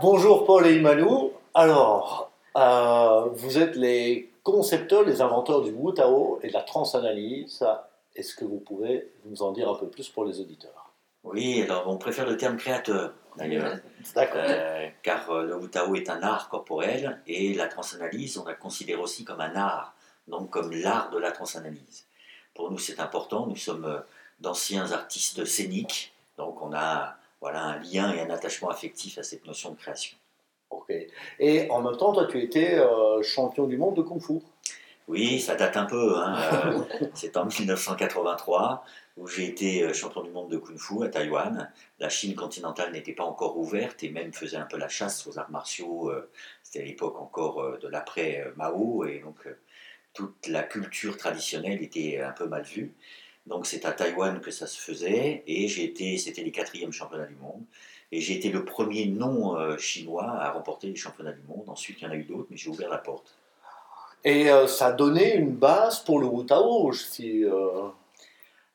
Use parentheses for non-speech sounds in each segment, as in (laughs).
Bonjour Paul et Imanou. Alors, euh, vous êtes les concepteurs, les inventeurs du Wu Tao et de la transanalyse. Est-ce que vous pouvez nous en dire un peu plus pour les auditeurs? Oui, alors on préfère le terme créateur d'ailleurs. D'accord. Euh, car euh, le Wu Tao est un art corporel et la transanalyse, on la considère aussi comme un art, donc comme l'art de la transanalyse. Pour nous, c'est important. Nous sommes d'anciens artistes scéniques, donc on a voilà, un lien et un attachement affectif à cette notion de création. Ok. Et en même temps, toi, tu étais euh, champion du monde de Kung Fu. Oui, ça date un peu. hein, euh, c'est en 1983 où j'ai été euh, champion du monde de Kung Fu à Taïwan. La Chine continentale n'était pas encore ouverte et même faisait un peu la chasse aux arts martiaux. C'était à l'époque encore de l'après euh, Mao et donc toute la culture traditionnelle était un peu mal vue. Donc c'est à Taïwan que ça se faisait et j'ai été, c'était les quatrièmes championnats du monde. Et j'ai été le premier non euh, chinois à remporter les championnats du monde. Ensuite, il y en a eu d'autres, mais j'ai ouvert la porte. Et euh, ça a donné une base pour le Wu Tao. Si, euh,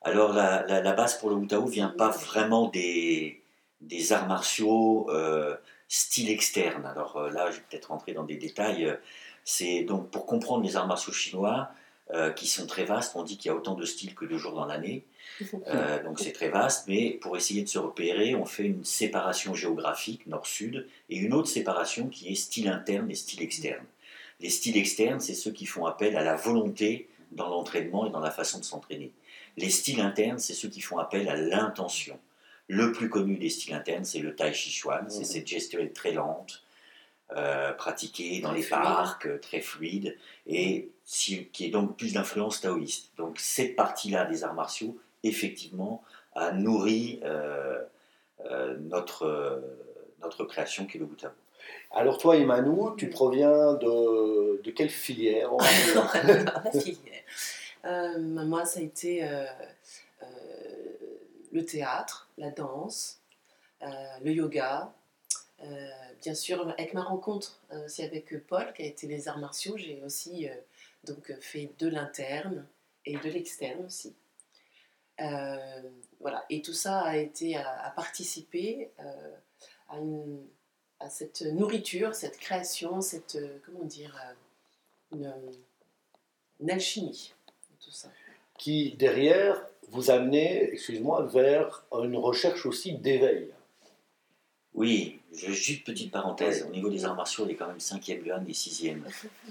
Alors la, la- la base pour le Wu Tao vient pas vraiment des, des arts martiaux euh, style externe. Alors là, je vais peut-être rentrer dans des détails. C'est donc pour comprendre les arts martiaux chinois, euh, qui sont très vastes, on dit qu'il y a autant de styles que de jours dans l'année. Euh, donc c'est très vaste, mais pour essayer de se repérer, on fait une séparation géographique nord-sud et une autre séparation qui est style interne et style externe. Les styles externes, c'est ceux qui font appel à la volonté dans l'entraînement et dans la façon de s'entraîner. Les styles internes, c'est ceux qui font appel à l'intention. Le plus connu des styles internes, c'est le Tai Chi Chuan, c'est cette gestuelle très lente, euh, pratiquée dans les parcs, très fluide, et si- qui est donc plus d'influence taoïste. Donc cette partie-là des arts martiaux, effectivement, a nourri euh, euh, notre, euh, notre création qui est le Wu Tao. Alors toi, Emmanou, tu proviens de, de quelle filière (laughs) la filière. Euh, moi, ça a été euh, euh, le théâtre, la danse, euh, le yoga. Euh, bien sûr, avec ma rencontre euh, aussi avec Paul, qui a été les arts martiaux, j'ai aussi euh, donc fait de l'interne et de l'externe aussi. Euh, voilà, et tout ça a été à, à participer euh, à, cette nourriture, cette création, cette euh, comment dire, euh, une, alchimie, qui, derrière, vous amenez, excuse-moi, vers une recherche aussi d'éveil. Oui, je- juste petite parenthèse, au niveau des arts martiaux, il est quand même 5e Dan et 6e.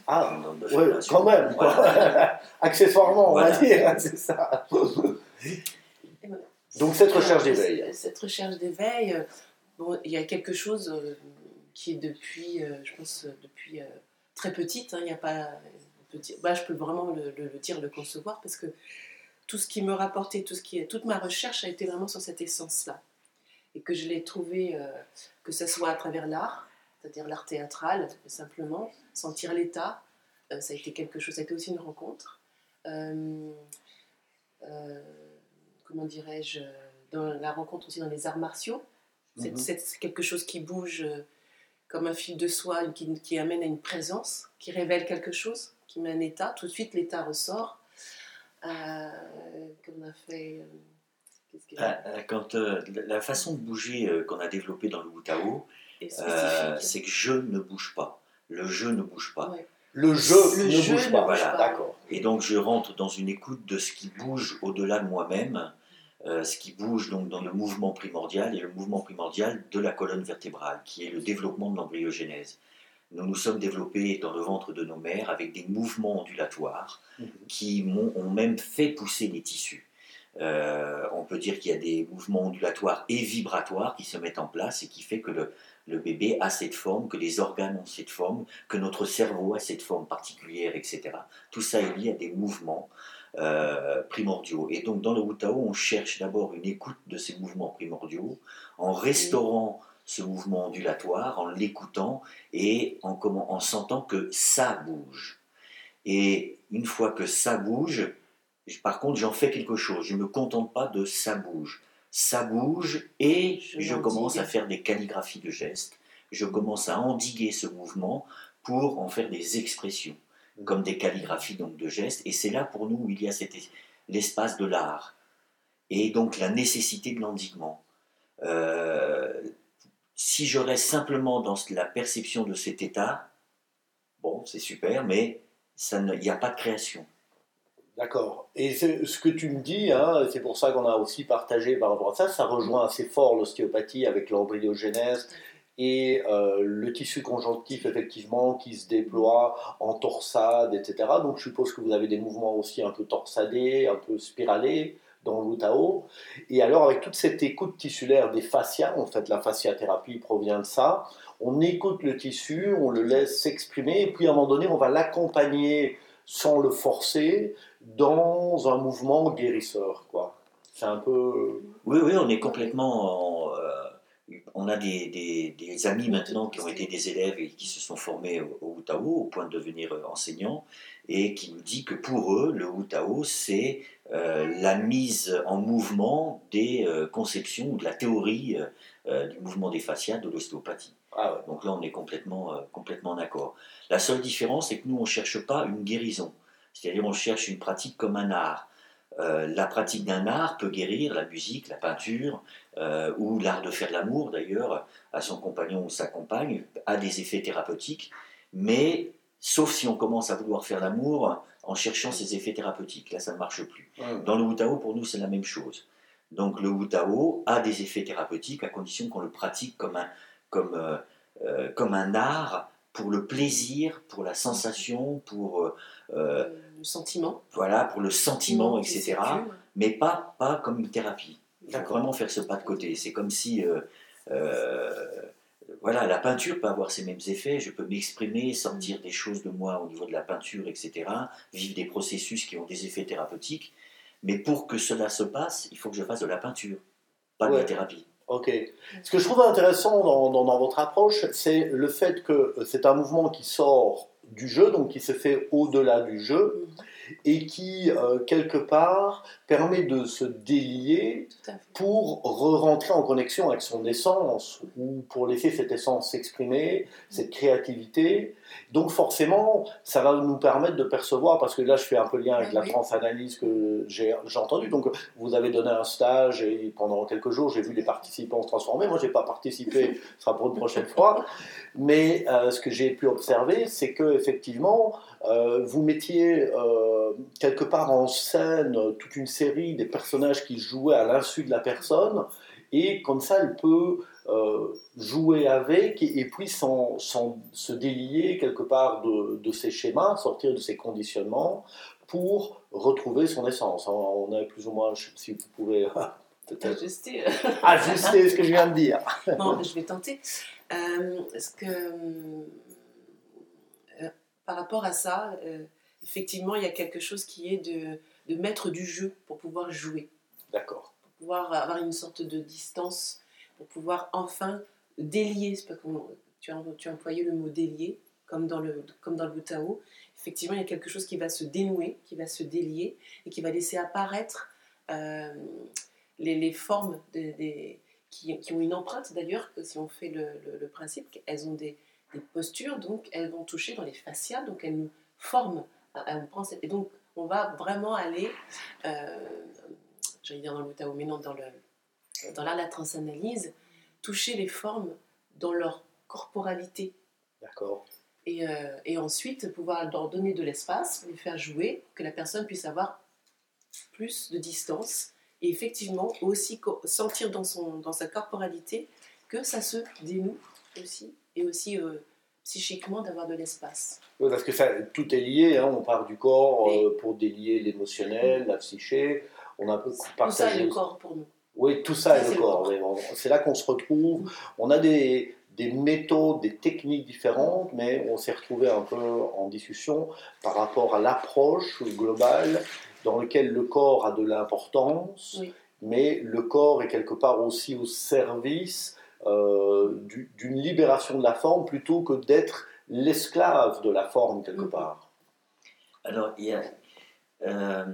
Ah, ouais, quand même, quoi. Voilà. (laughs) accessoirement, on va dire, hein, c'est ça. Donc cette recherche d'éveil. Cette recherche d'éveil, bon, il y a quelque chose euh, qui est depuis, euh, je pense, euh, depuis très petite. hein, Il n'y a pas, bah, je peux vraiment le, le- le dire, le concevoir, parce que tout ce qui me rapportait, tout ce qui toute ma recherche a été vraiment sur cette essence-là, et que je l'ai trouvé, euh, que ce soit à travers l'art, c'est-à-dire l'art théâtral, simplement, sentir l'état, euh, ça a été quelque chose, ça a été aussi une rencontre. Euh, comment dirais-je, dans la rencontre aussi dans les arts martiaux. C'est Mhm. c'est- quelque chose qui bouge comme un fil de soie, qui, qui amène à une présence, qui révèle quelque chose, qui met un état. Tout de suite, l'état ressort. Qu'on a fait. Euh, Euh, Quand, euh, la façon de bouger euh, qu'on a développée dans le Wu Tao, euh, c'est que je ne bouge pas. Le je ne bouge pas. Ouais. Le jeu Le ne jeu bouge pas. Voilà. D'accord. Et donc je rentre dans une écoute de ce qui bouge au-delà de moi-même, euh, ce qui bouge donc dans le mouvement primordial et le mouvement primordial de la colonne vertébrale, qui est le développement de l'embryogenèse. Nous nous sommes développés dans le ventre de nos mères avec des mouvements ondulatoires Mhm. qui m'ont- ont même fait pousser les tissus. Euh, on peut dire qu'il y a des mouvements ondulatoires et vibratoires qui se mettent en place et qui fait que le, bébé a cette forme, que les organes ont cette forme, que notre cerveau a cette forme particulière, etc. Tout ça est lié à des mouvements euh, primordiaux. Et donc dans le Wu Tao, on cherche d'abord une écoute de ces mouvements primordiaux en restaurant ce mouvement ondulatoire, en l'écoutant et en, sentant que ça bouge. Et une fois que ça bouge, par contre, j'en fais quelque chose. Je ne me contente pas de ça bouge. Ça bouge et Je commence à faire des calligraphies de gestes. Je commence à endiguer ce mouvement pour en faire des expressions, comme des calligraphies donc de gestes. Et c'est là pour nous où il y a l'espace de l'art et donc la nécessité de l'endiguement. Euh, si je reste simplement dans la perception de cet état, bon, c'est super, mais il n'y a pas de création. D'accord. Et ce que tu me dis, hein, c'est pour ça qu'on a aussi partagé par rapport à ça, ça rejoint assez fort l'ostéopathie avec l'embryogénèse et euh, le tissu conjonctif effectivement qui se déploie en torsade, etc. Donc je suppose que vous avez des mouvements aussi un peu torsadés, un peu spiralés dans l'Utao. Et alors avec toute cette écoute tissulaire des fascias, en fait la fasciathérapie provient de ça, on écoute le tissu, on le laisse s'exprimer, et puis à un moment donné on va l'accompagner sans le forcer dans un mouvement guérisseur. quoi. C'est un peu... Oui, oui, on est complètement... En, euh, on a des, amis maintenant qui ont été des élèves et qui se sont formés au, au au point de devenir euh, enseignants et qui nous dit que pour eux, le Utao, c'est euh, la mise en mouvement des euh, conceptions ou de la théorie du mouvement des fascias de l'ostéopathie. Ah Donc là, on est complètement, complètement d'accord. La seule différence, c'est que nous, on ne cherche pas une guérison. C'est-à-dire, on cherche une pratique comme un art. Euh, la pratique d'un art peut guérir, la musique, la peinture, euh, ou l'art de faire l'amour d'ailleurs, à son compagnon ou sa compagne, a des effets thérapeutiques, mais sauf si on commence à vouloir faire l'amour en cherchant ces effets thérapeutiques. Là, ça ne marche plus. Dans le Wutao, pour nous, c'est la même chose. Donc le Wutao a des effets thérapeutiques à condition qu'on le pratique comme un, comme, euh, comme un art pour le plaisir, pour la sensation, pour le sentiment. Voilà, pour le sentiment, etc. Mais pas, pas comme une thérapie. Il faut vraiment faire ce pas de côté. C'est comme si, euh, euh, voilà, la peinture peut avoir ces mêmes effets. Je peux m'exprimer, sortir des choses de moi au niveau de la peinture, etc. Vivre des processus qui ont des effets thérapeutiques. Mais pour que cela se passe, il faut que je fasse de la peinture, pas de la thérapie. Ok. Ce que je trouve intéressant dans, votre approche, c'est le fait que c'est un mouvement qui sort du jeu, donc qui se fait au-delà du jeu, et qui, euh, quelque part, permet de se délier pour re-rentrer en connexion avec son essence, ou pour laisser cette essence s'exprimer, cette créativité. Donc forcément, ça va nous permettre de percevoir, parce que là je fais un peu lien avec la transanalyse que j'ai entendu, donc vous avez donné un stage et pendant quelques jours j'ai vu les participants se transformer, moi j'ai pas participé, ce sera pour une prochaine fois, mais euh, ce que j'ai pu observer, c'est que effectivement, euh, vous mettiez euh, quelque part en scène toute une série des personnages qui jouaient à l'insu de la personne, et comme ça, elle peut euh, jouer avec et, puis sans, se délier quelque part de, de, ses schémas, sortir de ses conditionnements pour retrouver son essence. On a plus ou moins, si vous pouvez (laughs) ajuster. ajuster ce que je viens de dire. (laughs) non, je vais tenter. ce que par rapport à ça, euh, effectivement, il y a quelque chose qui est de, de mettre du jeu pour pouvoir jouer. D'accord. Pour pouvoir avoir une sorte de distance, pour pouvoir enfin délier. Pas tu, as, tu as employé le mot délier, comme dans le, comme dans le Butao. Effectivement, il y a quelque chose qui va se dénouer, qui va se délier et qui va laisser apparaître euh, les, les, formes des, qui, qui, ont une empreinte d'ailleurs, si on fait le, le, le principe, elles ont des, des postures, donc elles vont toucher dans les fascias, donc elles nous forment Et donc on va vraiment aller, euh, j'allais dire dans le Tao, mais non, dans, le, dans la, la transanalyse, toucher les formes dans leur corporalité. D'accord. Et, euh, et, ensuite pouvoir leur donner de l'espace, les faire jouer, que la personne puisse avoir plus de distance et effectivement aussi sentir dans, son, dans sa corporalité que ça se dénoue aussi et aussi euh, psychiquement d'avoir de l'espace. Oui, parce que ça, tout est lié, hein. on part du corps euh, pour délier l'émotionnel, la psyché, on a un peu Tout ça est le corps pour nous. Oui, tout ça, est le corps. C'est là qu'on se retrouve. On a des, des, méthodes, des techniques différentes, mais on s'est retrouvé un peu en discussion par rapport à l'approche globale dans laquelle le corps a de l'importance, mais le corps est quelque part aussi au service euh, d'une libération de la forme plutôt que d'être l'esclave de la forme quelque mhm. part. Alors, il y a. Euh,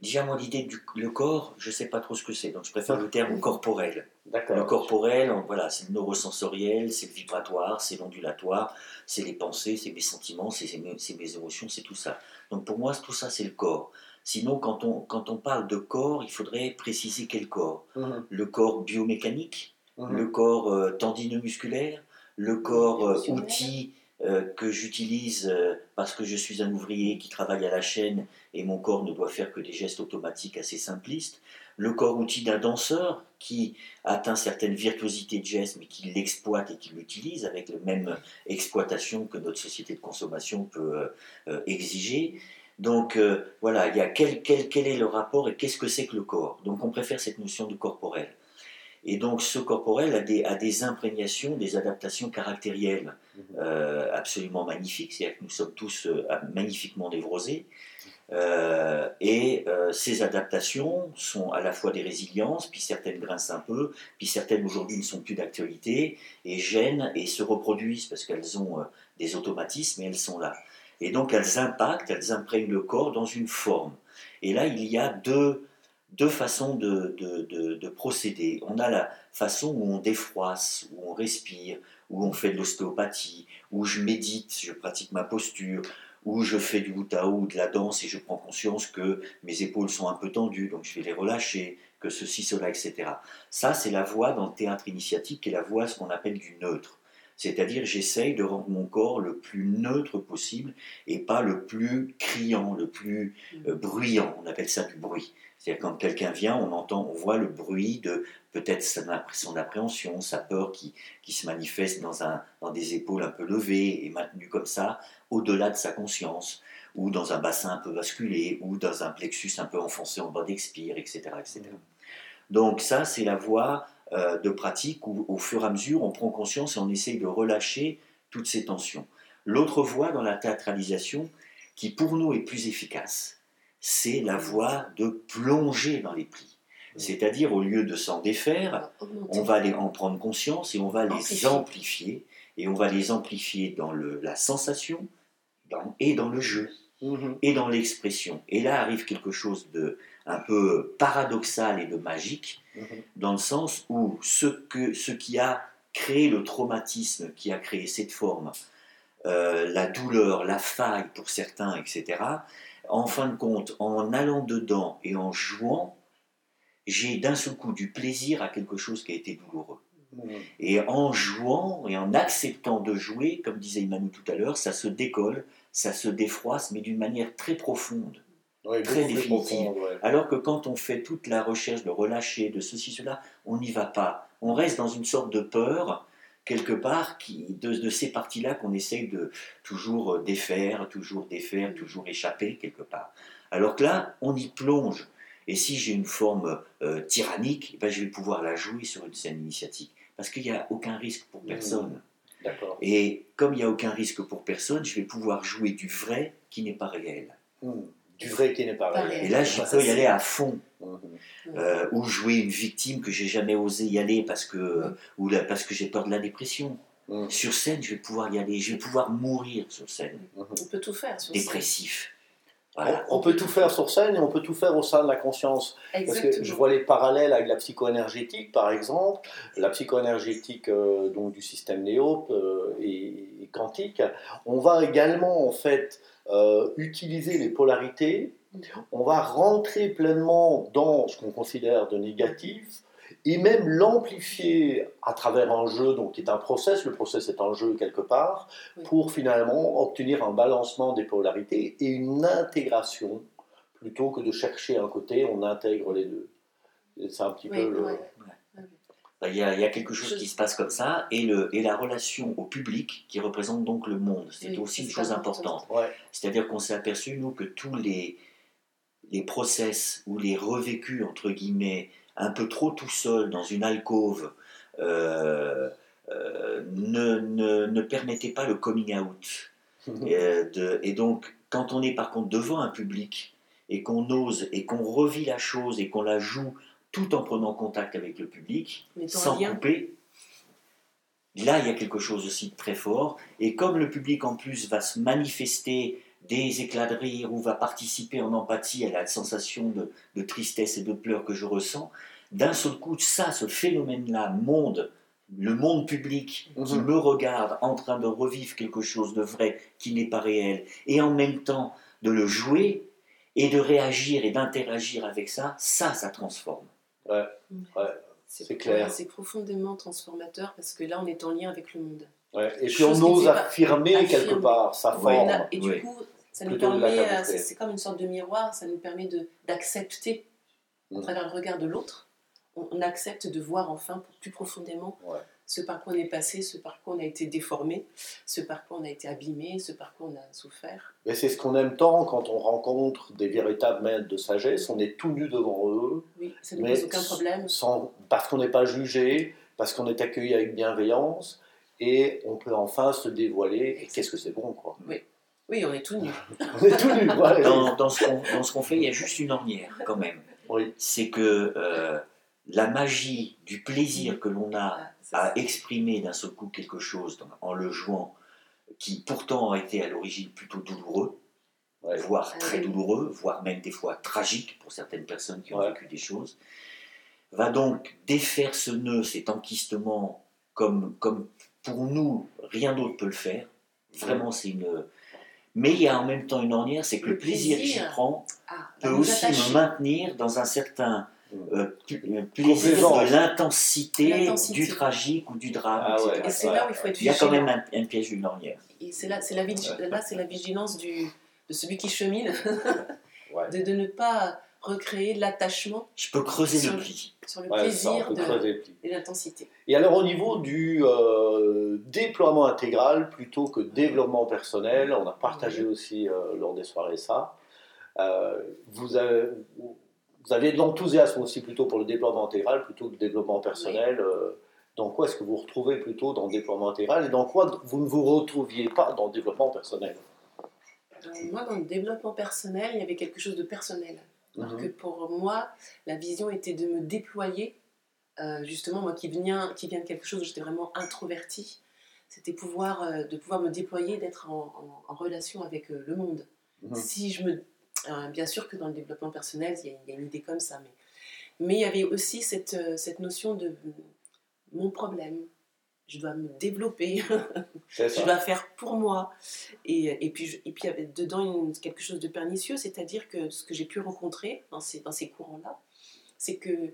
déjà, moi, l'idée du le corps, je ne sais pas trop ce que c'est, donc je préfère le terme corporel. Le corporel, voilà, c'est le neurosensoriel, c'est le vibratoire, c'est l'ondulatoire, c'est les pensées, c'est mes sentiments, c'est mes, mes, émotions, c'est tout ça. Donc pour moi, tout ça, c'est le corps. Sinon, quand on, quand on parle de corps, il faudrait préciser quel corps. Mhm. Le corps biomécanique, Mhm. le corps euh, tendino-musculaire, le corps euh, outil euh, que j'utilise euh, parce que je suis un ouvrier qui travaille à la chaîne et mon corps ne doit faire que des gestes automatiques assez simplistes, le corps outil d'un danseur qui atteint certaines virtuosités de gestes mais qui l'exploite et qui l'utilise avec la même exploitation que notre société de consommation peut euh, euh, exiger. Donc euh, voilà, il y a quel, quel, quel est le rapport et qu'est-ce que c'est que le corps? Donc on préfère cette notion de corporel. Et donc ce corporel a des, a des imprégnations, des adaptations caractérielles Mhm. euh, absolument magnifiques, c'est-à-dire que nous sommes tous euh, magnifiquement névrosés. Euh, et ces adaptations sont à la fois des résiliences, puis certaines grincent un peu, puis certaines aujourd'hui ne sont plus d'actualité, et gênent et se reproduisent parce qu'elles ont des automatismes et elles sont là. Et donc elles impactent, elles imprègnent le corps dans une forme. Et là, il y a deux, deux façons de, de, de- de procéder. On a la façon où on défroisse, où on respire, où on fait de l'ostéopathie, où je médite, je pratique ma posture, où je fais du Tao ou de la danse et je prends conscience que mes épaules sont un peu tendues, donc je vais les relâcher, que ceci, cela, etc. Ça, c'est la voie dans le théâtre initiatique qui est la voie, ce qu'on appelle du neutre. C'est-à-dire, j'essaye de rendre mon corps le plus neutre possible et pas le plus criant, le plus euh, bruyant. On appelle ça du bruit. C'est-à-dire, quand quelqu'un vient, on entend, on voit le bruit de peut-être son, appré- son appréhension, sa peur qui, qui se manifeste dans, un, dans des épaules un peu levées et maintenues comme ça, au-delà de sa conscience, ou dans un bassin un peu basculé, ou dans un plexus un peu enfoncé en bas d'expire, etc., etc. Donc ça, c'est la voie euh, de pratique où, au fur et à mesure, on prend conscience et on essaye de relâcher toutes ces tensions. L'autre voie dans la théâtralisation, qui pour nous est plus efficace, c'est la voie de plonger dans les plis. C'est-à-dire, au lieu de s'en défaire, on va les, en prendre conscience et on va les Amplifier. Et on va les amplifier dans le, la sensation dans- et dans le jeu Mhm. et dans l'expression. Et là arrive quelque chose de un peu paradoxal et de magique, Mhm. dans le sens où ce, que, ce qui a créé le traumatisme, qui a créé cette forme, euh, la douleur, la faille pour certains, etc., en fin de compte, en allant dedans et en jouant, j'ai d'un seul coup du plaisir à quelque chose qui a été douloureux. Mhm. Et en jouant et en acceptant de jouer, comme disait Emmanuel tout à l'heure, ça se décolle, ça se défroisse, mais d'une manière très profonde. Ouais, Très définitive. ouais. Alors que quand on fait toute la recherche de relâcher, de ceci, cela, on n'y va pas. On reste dans une sorte de peur, quelque part, qui, de, de ces parties-là qu'on essaye de toujours défaire, toujours défaire, toujours échapper, quelque part. Alors que là, on y plonge. Et si j'ai une forme euh, tyrannique, ben, je vais pouvoir la jouer sur une scène initiatique. Parce qu'il n'y a aucun risque pour Mmh. personne. Et comme il n'y a aucun risque pour personne, je vais pouvoir jouer du vrai qui n'est pas réel. Mhm. Du vrai qui n'est pas réel. Et là, je peux y aller à fond. Mhm. Euh, ou jouer une victime que j'ai jamais osé y aller parce que, Mm. ou la- parce que j'ai peur de la dépression. Sur scène, je vais pouvoir y aller, je vais pouvoir mourir sur scène. On peut tout faire sur scène. dépressif. Voilà. On, on peut tout faire sur scène et on peut tout faire au sein de la conscience. Parce Exactement. que je vois les parallèles avec la psycho-énergétique, par exemple. La psycho-énergétique euh, donc, du système néop euh, et, et quantique. On va également, en fait, euh, utiliser les polarités. On va rentrer pleinement dans ce qu'on considère de négatif et même l'amplifier à travers un jeu, donc qui est un process. Le process est un jeu quelque part, Oui. pour finalement obtenir un balancement des polarités et une intégration plutôt que de chercher un côté, on intègre les deux. C'est un petit Oui, peu le. ouais. Il y, a, il y a quelque chose qui se passe comme ça, et, le, et la relation au public qui représente donc le monde. C'est Oui, aussi une chose important. importante. Ouais. C'est-à-dire qu'on s'est aperçu, nous, que tous les, les process ou les revécus, entre guillemets, un peu trop tout seul dans une alcôve, euh, euh, ne, ne, ne permettaient pas le coming out. Euh, de- et donc, quand on est par contre devant un public et qu'on ose et qu'on revit la chose et qu'on la joue tout en prenant contact avec le public, sans couper, là il y a quelque chose aussi de très fort. Et comme le public en plus va se manifester des éclats de rire ou va participer en empathie à la sensation de, de tristesse et de pleurs que je ressens, d'un seul coup, ça, ce phénomène-là, monde, le monde public qui Mhm. me regarde en train de revivre quelque chose de vrai qui n'est pas réel, et en même temps de le jouer et de réagir et d'interagir avec ça, ça, ça transforme. C'est clair. ouais, C'est profondément transformateur parce que là, on est en lien avec le monde. Ouais, Et puis on ose affirmer quelque part sa Ouais, forme. là- et du oui. coup, ça nous permet, euh, c'est comme une sorte de miroir, ça nous permet d'accepter, Mm. à travers le regard de l'autre, on, on accepte de voir enfin plus profondément Ouais. ce par quoi on est passé, ce par quoi on a été déformé, ce par quoi on a été abîmé, ce par quoi on a souffert. Mais c'est ce qu'on aime tant quand on rencontre des véritables maîtres de sagesse. On est tout nu devant eux, Oui, ça ne pose aucun problème. sans, parce qu'on n'est pas jugé, parce qu'on est accueilli avec bienveillance, et on peut enfin se dévoiler. Et qu'est-ce que c'est bon, quoi. Oui, on est tout nu. (laughs) On est tout nu, voilà. Dans, dans ce qu'on dans ce qu'on fait, il y a juste une ornière quand même. Oui. C'est que euh, la magie du plaisir que l'on a Ah, à exprimer d'un seul coup quelque chose en le jouant, qui pourtant a été à l'origine plutôt douloureux, Ouais. voire Ah très oui. douloureux, voire même des fois tragique pour certaines personnes qui ont Ouais. vécu des choses, va donc défaire ce nœud, cet enquistement, comme, comme pour nous, rien d'autre peut le faire. Vraiment, c'est une. Mais il y a en même temps une ornière, c'est que le, Le plaisir que j'y prends Ah, peut va nous aussi attacher. me maintenir dans un certain euh, euh, plaisir de l'intensité, du tragique ou du drame. Ah etc. ouais. Et c'est là où il faut être Il y a quand même un, un piège d'une ornière. Et c'est là, c'est la, vigi- là, c'est la vigilance du, de celui qui chemine, Ouais. (laughs) de, de ne pas recréer l'attachement Je peux creuser Sur le pli. sur le Ouais, plaisir de, et l'intensité. Et alors au niveau du euh, déploiement intégral plutôt que développement personnel, on a partagé aussi euh, lors des soirées ça, euh, vous, avez, vous avez de l'enthousiasme aussi plutôt pour le déploiement intégral plutôt que le développement personnel. dans quoi est-ce que vous vous retrouvez plutôt dans le déploiement intégral et dans quoi vous ne vous retrouviez pas dans le développement personnel? Moi, dans le développement personnel, il y avait quelque chose de personnel. Alors Mhm. que pour moi, la vision était de me déployer. Euh, justement, moi qui viens, qui viens de quelque chose où j'étais vraiment introvertie, c'était pouvoir, euh, de pouvoir me déployer, d'être en, en- en relation avec euh, le monde. Mhm. Si je me, bien sûr que dans le développement personnel, il y, y a une idée comme ça, mais, mais il y avait aussi cette, cette notion de mon problème. Je dois me développer, (laughs) je dois faire pour moi. Et, et puis, je- et puis il y avait dedans une- quelque chose de pernicieux, c'est-à-dire que ce que j'ai pu rencontrer dans ces, dans ces courants-là, c'est que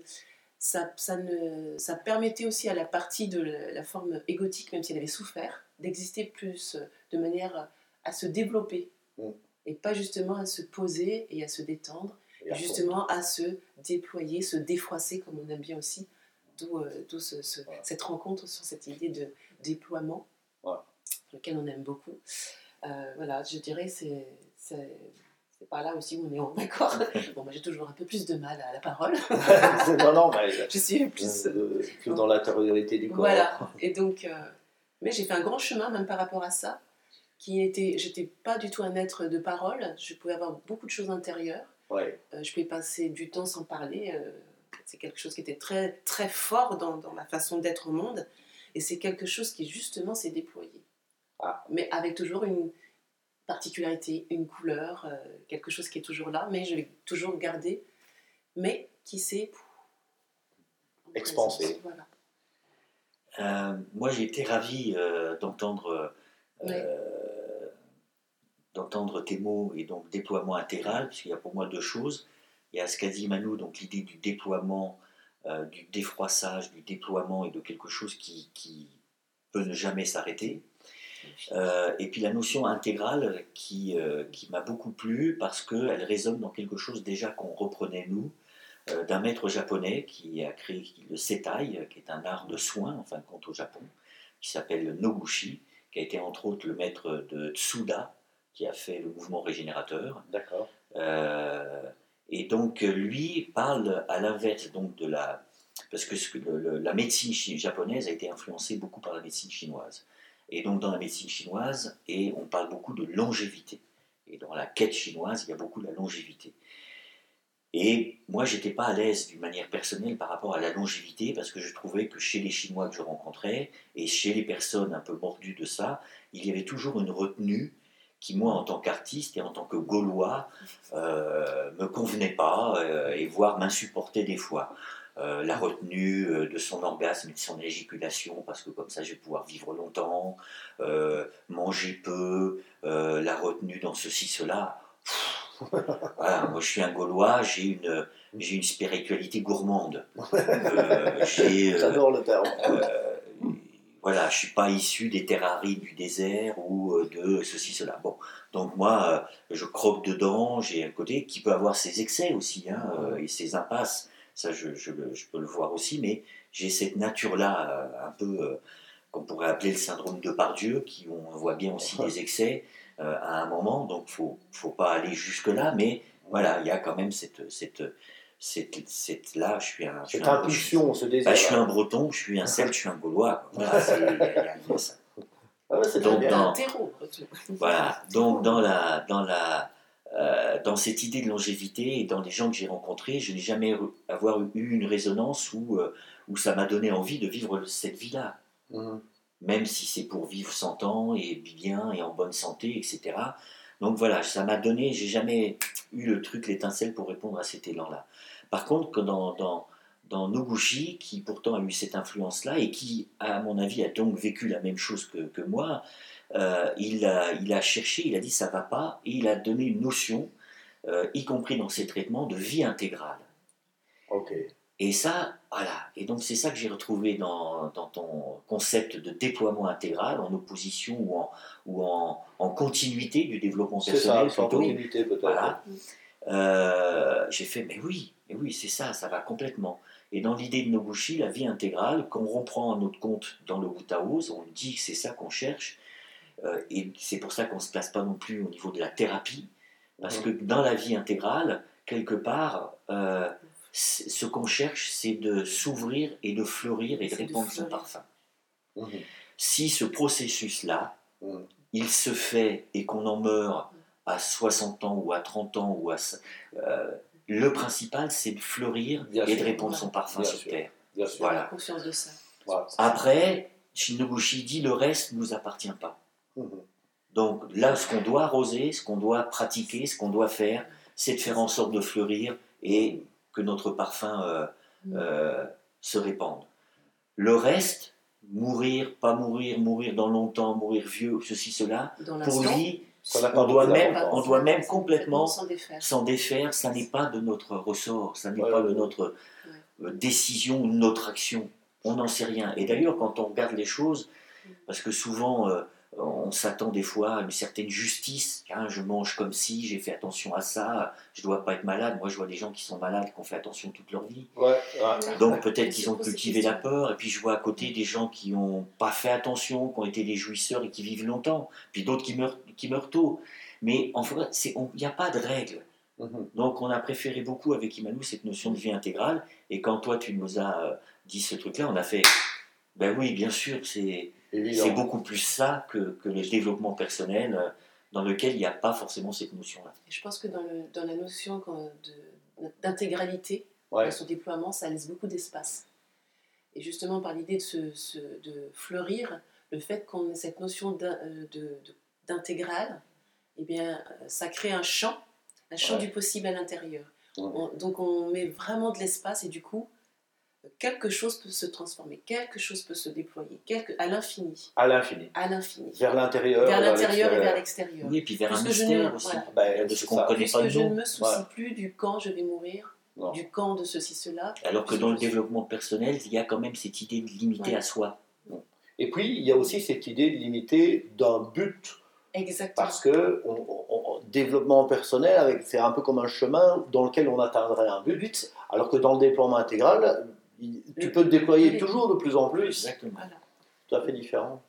ça, ça, ne, ça permettait aussi à la partie de la, la forme égotique, même si elle avait souffert, d'exister plus de manière à se développer. Mm. Et pas justement à se poser et à se détendre, Et fond. justement à se déployer, se défroisser, comme on aime bien aussi. D'où euh, ce- ce- cette rencontre sur cette idée de déploiement, lequel on aime beaucoup. Euh, voilà, je dirais c'est c'est par là aussi où on est en accord. (laughs) Bon, moi j'ai toujours un peu plus de mal à la parole. non, non, mais Je suis plus. euh, que dans l'intériorité du corps. Voilà. Et donc, euh, mais j'ai fait un grand chemin même par rapport à ça, qui était, j'étais pas du tout un être de parole. Je pouvais avoir beaucoup de choses intérieures. Ouais. Je pouvais passer du temps sans parler. C'est quelque chose qui était très très fort dans, dans ma façon d'être au monde. Et c'est quelque chose qui justement s'est déployé. Ah. Mais avec toujours une particularité, une couleur, euh, quelque chose qui est toujours là, mais je l'ai toujours gardé, mais qui s'est Expansé. Voilà. Euh, moi, j'ai été ravi euh, d'entendre d'entendre tes mots et donc déploiement intégral, puisqu'il y a pour moi deux choses. Il y a ce qu'a dit Manu, donc l'idée du déploiement, euh, du défroissage, du déploiement et de quelque chose qui, qui peut ne jamais s'arrêter. Euh, et puis la notion intégrale qui, euh, qui m'a beaucoup plu parce qu'elle résonne dans quelque chose déjà qu'on reprenait nous, euh, d'un maître japonais qui a créé le setai, qui est un art de soin, en fin de compte, au Japon, qui s'appelle Noguchi, qui a été entre autres le maître de Tsuda, qui a fait le mouvement régénérateur. D'accord. Euh, et donc lui parle à l'inverse donc de la parce que, la médecine japonaise a été influencée beaucoup par la médecine chinoise. Et donc dans la médecine chinoise, et on parle beaucoup de longévité. Et dans la quête chinoise, il y a beaucoup de la longévité. Et moi, j'étais pas à l'aise d'une manière personnelle par rapport à la longévité parce que je trouvais que chez les Chinois que je rencontrais et chez les personnes un peu mordues de ça, il y avait toujours une retenue qui, moi, en tant qu'artiste et en tant que Gaulois, euh, me convenait pas euh, et voire m'insupportait des fois. Euh, la retenue de son orgasme et de son éjaculation, parce que comme ça je vais pouvoir vivre longtemps, manger peu, la retenue dans ceci, cela. Pff, Voilà, moi je suis un Gaulois, j'ai une, j'ai une spiritualité gourmande. (laughs) J'adore le terme. Voilà, je suis pas issu des terraries du désert ou euh, de ceci, cela. Bon, donc moi, euh, je croque dedans, j'ai un côté qui peut avoir ses excès aussi, hein, euh, et ses impasses. Ça, je, je le- je peux le voir aussi, mais j'ai cette nature-là, un peu, qu'on pourrait appeler le syndrome de Pardieu, qui on voit bien aussi des excès à un moment, donc faut, faut pas aller jusque-là, mais voilà, il y a quand même cette, cette, cette, cette- là, je suis un, je suis Cette un- impulsion, ce désir. bah, je suis un breton, je suis un celte, je suis un gaulois. Voilà, c'est- il y a- il y a ça. Ah ouais, c'est Donc, dans- Un terreau. breton. Voilà. Donc dans la, dans la, euh, dans cette idée de longévité et dans les gens que j'ai rencontrés, je n'ai jamais re- avoir eu une résonance où, euh, où ça m'a donné envie de vivre cette vie-là. Mhm. Même si c'est pour vivre 100 ans et bien et en bonne santé, etc. Donc voilà, ça m'a donné, j'ai jamais eu le truc, l'étincelle pour répondre à cet élan-là. Par contre, que dans, dans, dans Noguchi, qui pourtant a eu cette influence-là et qui, à mon avis, a donc vécu la même chose que, que moi, euh, il, a, il a cherché, il a dit ça va pas, et il a donné une notion, euh, y compris dans ses traitements, de vie intégrale. Ok. Et ça, voilà. Et donc c'est ça que j'ai retrouvé dans, dans ton concept de déploiement intégral, en opposition ou en, ou en, en continuité du développement C'est ça, personnel plutôt. continuité peut-être. Voilà. Euh, j'ai fait, mais oui, mais oui, c'est ça, ça va complètement. Et dans l'idée de Nobushi, la vie intégrale, qu'on reprend à notre compte dans le Wutaos, on dit que c'est ça qu'on cherche, euh, et c'est pour ça qu'on ne se place pas non plus au niveau de la thérapie, parce que dans la vie intégrale, quelque part, euh, ce qu'on cherche, c'est de s'ouvrir et de fleurir et de répandre son parfum. Mhm. Si ce processus-là, Mhm. il se fait et qu'on en meurt à 60 ans ou à 30 ans, ou à, euh, le principal, c'est de fleurir Bien et de répandre son parfum Bien sur sûr. Terre. Bien sûr. Voilà. conscience de ça. Voilà. Après, Shinobushi dit le reste ne nous appartient pas. Mhm. Donc là, ce qu'on doit arroser, ce qu'on doit pratiquer, ce qu'on doit faire, c'est de faire en sorte de fleurir et que notre parfum euh, Mm. euh, se répande. Le reste, mourir, pas mourir, mourir dans longtemps, mourir vieux, ceci, cela, Dans pour lui, on doit même, d'importance. on doit même complètement s'en défaire. ça n'est pas de notre ressort, ça n'est Ouais, pas ouais, de notre euh, décision ou de notre action. On n'en sait rien. Et d'ailleurs, quand on regarde les choses, parce que souvent, euh, on s'attend des fois à une certaine justice. Tiens, je mange comme si, j'ai fait attention à ça, je ne dois pas être malade. Moi, je vois des gens qui sont malades, qui ont fait attention toute leur vie. Ouais, ouais. Donc peut-être qu'ils ont cultivé la peur, et puis je vois à côté des gens qui n'ont pas fait attention, qui ont été des jouisseurs et qui vivent longtemps, puis d'autres qui meurent, qui meurent tôt. Mais en fait, c'est- on- il n'y a pas de règle. Mhm. Donc on a préféré beaucoup avec Imanu cette notion de vie intégrale, et quand toi tu nous as euh, dit ce truc-là, on a fait, ben oui, bien sûr, c'est. C'est beaucoup plus ça que, que le développement personnel, euh, dans lequel il n'y a pas forcément cette notion-là. Je pense que dans, le- dans la notion d'intégralité, Ouais. dans son déploiement, ça laisse beaucoup d'espace. Et justement, par l'idée de, se- se- de fleurir, le fait qu'on ait cette notion euh, d'intégrale, eh bien, euh, ça crée un champ, un champ Ouais. du possible à l'intérieur. Ouais. Donc, on met vraiment de l'espace et du coup, quelque chose peut se transformer, quelque chose peut se déployer, quelque, à l'infini, À l'infini. à l'infini, Vers l'intérieur. vers et l'intérieur et vers l'extérieur. Oui, et puis vers un Puisque je ne- mystère aussi, voilà. Ben, de c'est ce qu'on ça. connaît pas Puisque le je ne me soucie Voilà. plus du quand je vais mourir, Non. du quand de ceci, cela. Alors que dans le développement personnel, il y a quand même cette idée de limiter Ouais. à soi. Et puis, il y a aussi cette idée de limiter d'un but Exactement. Parce que on, développement personnel, c'est un peu comme un chemin dans lequel on atteindrait un but, alors que dans le déploiement intégral, il- tu peux te déployer toujours de plus en plus. Exactement. Voilà. Tout à fait différent.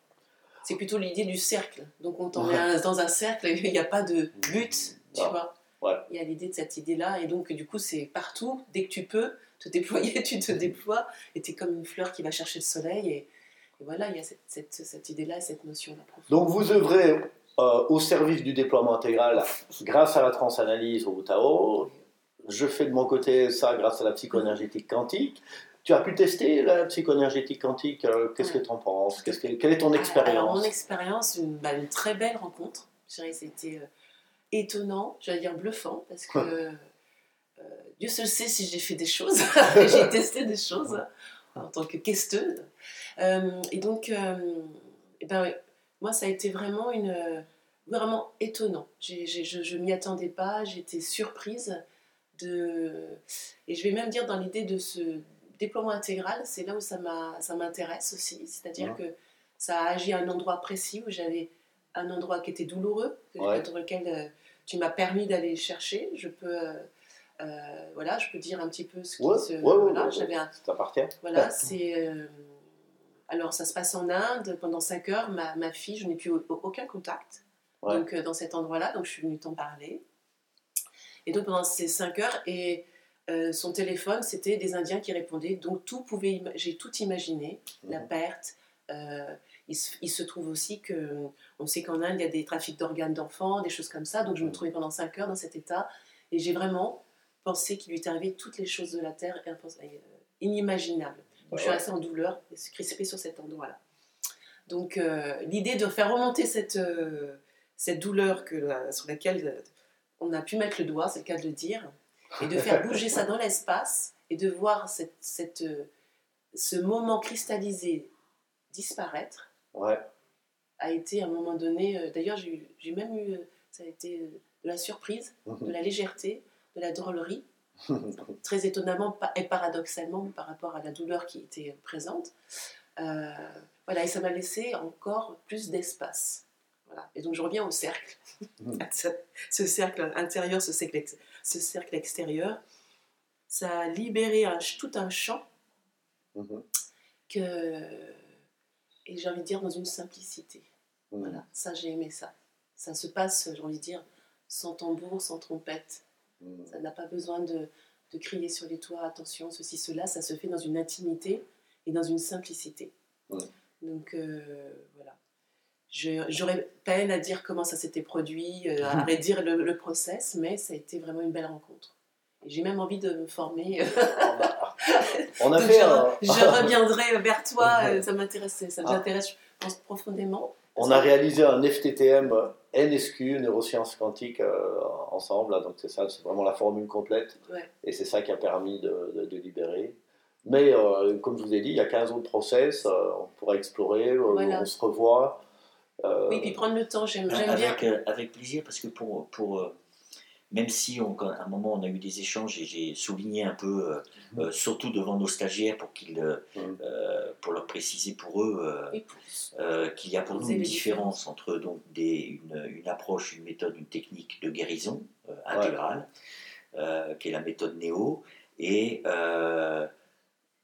C'est plutôt l'idée du cercle. Donc on t'en Ouais. met un- dans un cercle, il n'y a pas de but, tu Non. vois. Ouais. Il y a l'idée de cette idée-là, et donc du coup c'est partout. Dès que tu peux te déployer, (laughs) tu te déploies, et tu es comme une fleur qui va chercher le soleil. Et, et voilà, il y a cette, cette, cette idée-là, cette notion-là. Donc vous œuvrez euh, au service du déploiement intégral grâce à la transanalyse au Tao. Je fais de mon côté ça grâce à la psychoénergétique quantique. Tu as pu tester la psychoénergétique quantique. euh, Qu'est-ce que tu en penses? Qu'est-ce que- Quelle est ton Alors, mon expérience expérience, une, bah, une très belle rencontre. C'était euh, étonnant, j'allais dire bluffant, parce que euh, Dieu seul sait si j'ai fait des choses. (laughs) j'ai testé des choses en tant que questeuse. Euh, et donc, ben, moi, ça a été vraiment une, vraiment étonnant. Je ne m'y attendais pas, j'étais surprise. De... Et je vais même dire dans l'idée de ce déploiement intégral, c'est là où ça m'intéresse aussi. C'est-à-dire Ouais. que ça a agi à un endroit précis où j'avais un endroit qui était douloureux, Ouais. dans lequel euh, tu m'as permis d'aller chercher. Je peux, euh, euh, voilà, je peux dire un petit peu ce qui Ouais, se. voilà, j'avais un- ça t'appartient. voilà, c'est. alors, ça se passe en Inde. Pendant 5 heures, ma, ma fille, je n'ai plus au- aucun contact donc, dans cet endroit-là. Donc, je suis venue t'en parler. Et donc, pendant ces 5 heures, et euh, son téléphone, c'était des Indiens qui répondaient. Donc, tout pouvait. J'ai tout imaginé. La Mhm. perte. euh, il, se, il se trouve aussi que. On sait qu'en Inde, il y a des trafics d'organes d'enfants, des choses comme ça. Donc, je me Mhm. trouvais pendant 5 heures dans cet état. Et j'ai vraiment pensé qu'il lui était arrivé toutes les choses de la terre euh, inimaginables. Donc, je suis restée en douleur, et crispée sur cet endroit-là. Donc, euh, l'idée de faire remonter cette, cette douleur que, sur laquelle on a pu mettre le doigt, c'est le cas de le dire, et de faire bouger ça dans l'espace, et de voir cette, cette, euh, ce moment cristallisé disparaître, Ouais. a été à un moment donné. euh, D'ailleurs, j'ai même eu. euh, Ça a été de la surprise, de la légèreté, de la drôlerie (laughs) très étonnamment et paradoxalement par rapport à la douleur qui était présente. Euh, voilà, et ça m'a laissé encore plus d'espace. Voilà. Et donc je reviens au cercle. Mhm. ce, (laughs) ce cercle intérieur, ce cercle, ce cercle extérieur, ça a libéré un tout un champ Mhm. que, et j'ai envie de dire dans une simplicité. Mhm. Voilà, ça j'ai aimé ça. Ça se passe, j'ai envie de dire, sans tambour, sans trompette. Mhm. Ça n'a pas besoin de, de crier sur les toits, attention, ceci, cela. Ça se fait dans une intimité et dans une simplicité. Ouais. Donc euh, voilà. J'aurais peine à dire comment ça s'était produit, euh, à (laughs) redire le, le process, mais ça a été vraiment une belle rencontre. J'ai même envie de me former. Ah bah, (laughs) on a fait je, un- je reviendrai vers toi, euh, ça m'intéresse, ça Ah. m'intéresse, je pense, profondément. On a réalisé un FTTM NSQ, neurosciences quantiques, euh, ensemble. là. donc c'est ça, c'est vraiment la formule complète. Ouais. Et c'est ça qui a permis de, de- de libérer. Mais euh, comme je vous ai dit, il y a 15 autres process, euh, on pourra explorer, Voilà. on se revoit. Euh, Oui, puis prendre le temps, j'aime bien. Avec, euh, avec plaisir, parce que pour, pour euh, même si on, à un moment on a eu des échanges et j'ai souligné un peu, euh, surtout devant nos stagiaires, pour, qu'ils, euh, pour leur préciser pour eux euh, euh, qu'il y a pour nous une différence entre donc, des, une, une approche, une méthode, une technique de guérison euh, intégrale, euh, qui est la méthode néo, et, euh,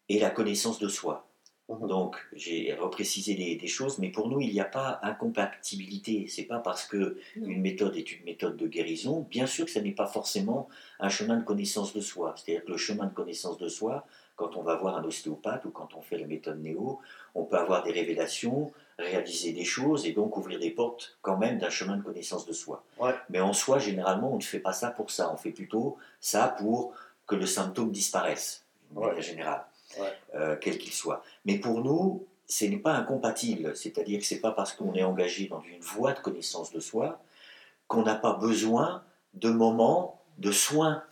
et la connaissance de soi. Donc, j'ai reprécisé des, des choses, mais pour nous, il n'y a pas incompatibilité. C'est pas parce que Non. une méthode est une méthode de guérison, bien sûr que ce n'est pas forcément un chemin de connaissance de soi. C'est-à-dire que le chemin de connaissance de soi, quand on va voir un ostéopathe ou quand on fait la méthode néo, on peut avoir des révélations, réaliser des choses et donc ouvrir des portes quand même d'un chemin de connaissance de soi. Ouais. Mais en soi, généralement, on ne fait pas ça pour ça. On fait plutôt ça pour que le symptôme disparaisse, d'une Ouais. manière générale, Ouais. euh, quel qu'il soit. Mais pour nous, ce n'est pas incompatible. C'est-à-dire que ce n'est pas parce qu'on est engagé dans une voie de connaissance de soi qu'on n'a pas besoin de moments de soins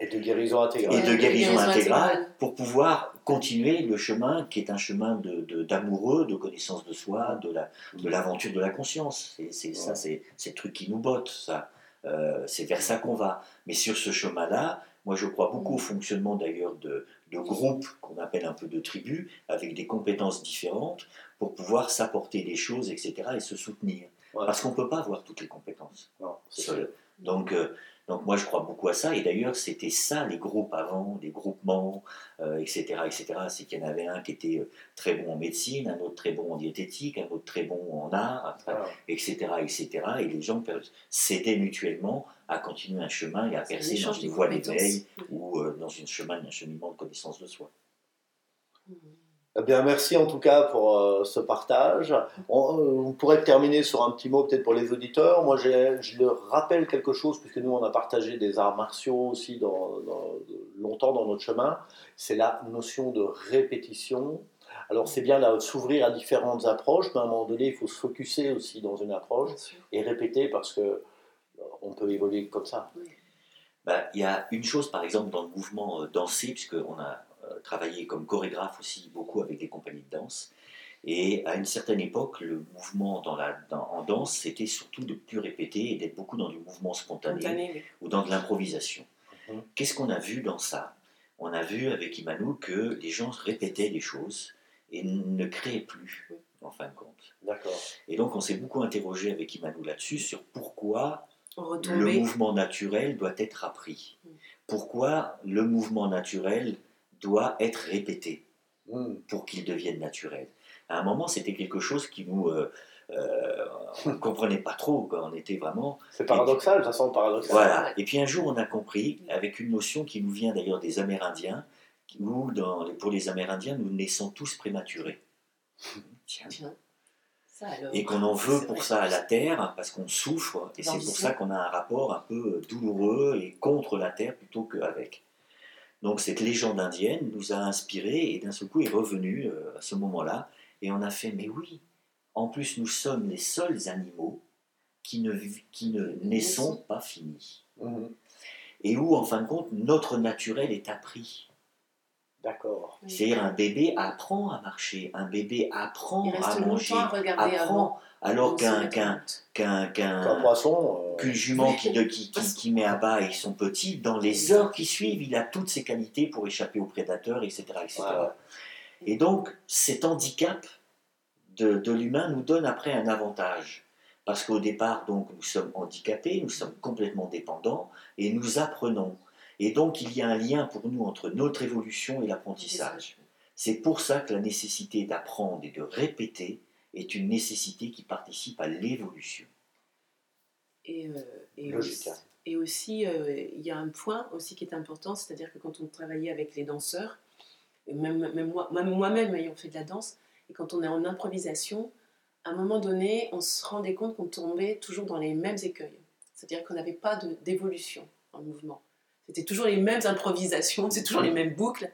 Et de guérison intégrale. et de guérison intégrale pour pouvoir continuer le chemin qui est un chemin de- de- d'amoureux, de, connaissance de soi, de la- de l'aventure de la conscience. C'est c'est ça, c'est le truc qui nous botte, ça. Euh, c'est vers ça qu'on va. Mais sur ce chemin-là, moi je crois beaucoup au fonctionnement d'ailleurs de, de groupes qu'on appelle un peu de tribus, avec des compétences différentes, pour pouvoir s'apporter des choses, etc., et se soutenir. Ouais. Parce qu'on ne peut pas avoir toutes les compétences Non, seul. Donc, euh, donc moi je crois beaucoup à ça. Et d'ailleurs c'était ça les groupes avant, les groupements, euh, etc., etc. C'est qu'il y en avait un qui était euh, très bon en médecine, un autre très bon en diététique, un autre très bon en art, Ah, etc., etc. Et les gens s'aider mutuellement à continuer un chemin et à un percer dans échange une voie d'éveil ou euh, dans un chemin d'un cheminement de connaissance de soi. Eh bien, merci en tout cas pour euh, ce partage. On, euh, on pourrait terminer sur un petit mot peut-être pour les auditeurs. Moi, je leur rappelle quelque chose, puisque nous, on a partagé des arts martiaux aussi dans, dans- longtemps dans notre chemin. C'est la notion de répétition. Alors, c'est bien là, de s'ouvrir à différentes approches, mais à un moment donné, il faut se focuser aussi dans une approche et répéter parce que euh, on peut évoluer comme ça. Bah, Il y a une chose, par exemple, dans le mouvement euh, dansé, puisqu'on a travaillé comme chorégraphe aussi beaucoup avec des compagnies de danse. Et à une certaine époque, le mouvement dans la, dans- en danse, c'était surtout de plus répéter et d'être beaucoup dans du mouvement spontané Spontané, oui. ou dans de l'improvisation. Mhm. Qu'est-ce qu'on a vu dans ça? On a vu avec Imanu que les gens répétaient des choses et ne créaient plus, en fin de compte. D'accord. Et donc on s'est beaucoup interrogé avec Imanu là-dessus sur pourquoi On le mouvement naturel doit être appris. Mm. Pourquoi le mouvement naturel doit être répété Hmm. pour qu'il devienne naturel. À un moment, c'était quelque chose qui nous... euh, euh, on ne (laughs) comprenait pas trop, quoi. on était vraiment... C'est paradoxal, ça semble paradoxal. Voilà. Et puis un jour, on a compris, avec une notion qui nous vient d'ailleurs des Amérindiens, où dans les- pour les Amérindiens, nous naissons tous prématurés. (laughs) Tiens. Tiens, ça alors. Et qu'on en veut pour ça à la terre, parce qu'on souffre, et c'est pour ça qu'on a un rapport un peu douloureux et contre la terre plutôt qu'avec. Donc cette légende indienne nous a inspiré et d'un seul coup est revenue euh, à ce moment-là, et on a fait, mais oui, en plus nous sommes les seuls animaux qui ne, qui ne naissons pas finis. Hmm. Et où, en fin de compte, notre naturel est appris. D'accord. Oui. C'est-à-dire un bébé apprend à marcher, un bébé apprend Il à reste manger, longtemps à regarder avant. Alors qu'un qu'un qu'un euh, qu'une jument qui, de- qui, qui, qui met à bas et son petit, dans les heures qui suivent, il a toutes ses qualités pour échapper aux prédateurs, etc. etc. Ouais. Et donc, cet handicap de, de l'humain nous donne après un avantage. Parce qu'au départ, donc, nous sommes handicapés, nous sommes complètement dépendants et nous apprenons. Et donc, il y a un lien pour nous entre notre évolution et l'apprentissage. C'est pour ça que la nécessité d'apprendre et de répéter est une nécessité qui participe à l'évolution. Et, euh, et Logique, aussi, hein. et aussi, euh, il y a un point aussi qui est important, c'est-à-dire que quand on travaillait avec les danseurs, et même, même moi, même moi-même ayant fait de la danse, et quand on est en improvisation, à un moment donné, on se rendait compte qu'on tombait toujours dans les mêmes écueils. C'est-à-dire qu'on n'avait pas d'évolution le mouvement. C'était toujours les mêmes improvisations, (laughs) c'est toujours les mêmes boucles.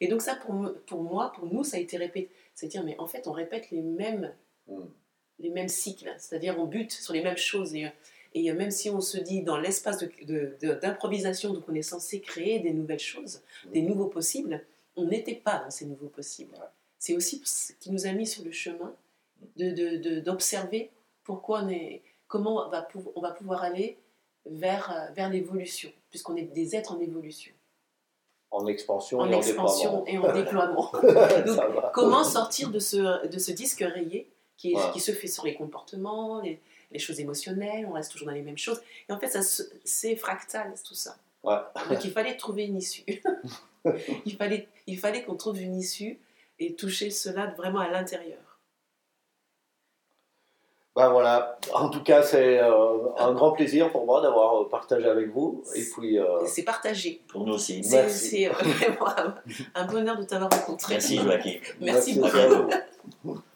Et donc ça, pour moi, pour nous, ça a été répété. C'est-à-dire, mais en fait, on répète les mêmes Hmm. les mêmes cycles, c'est-à-dire on bute sur les mêmes choses. Et, et même si on se dit dans l'espace d'improvisation, de, de, donc on est censé créer des nouvelles choses, Mhm. des nouveaux possibles, on n'était pas dans ces nouveaux possibles. Ouais. C'est aussi ce qui nous a mis sur le chemin de- de- de- d'observer pourquoi on est, comment on va, pou- on va pouvoir aller vers, euh, vers l'évolution, puisqu'on est des êtres en évolution, En expansion en et en expansion et en déploiement. (laughs) Donc, comment sortir de ce, de ce disque rayé qui, est- Voilà. qui se fait sur les comportements, les, les choses émotionnelles, on reste toujours dans les mêmes choses. Et en fait, c'est fractal tout ça. Ouais. Donc il fallait trouver une issue. (laughs) il fallait, il fallait qu'on trouve une issue et toucher cela vraiment à l'intérieur. Ben voilà, en tout cas, c'est euh, un grand plaisir pour moi d'avoir euh, partagé avec vous. Et puis, euh, C'est partagé. Pour nous aussi. C'est Merci. c'est vraiment un- un bonheur de t'avoir rencontré. Merci Joachim. Merci beaucoup. vous. (laughs)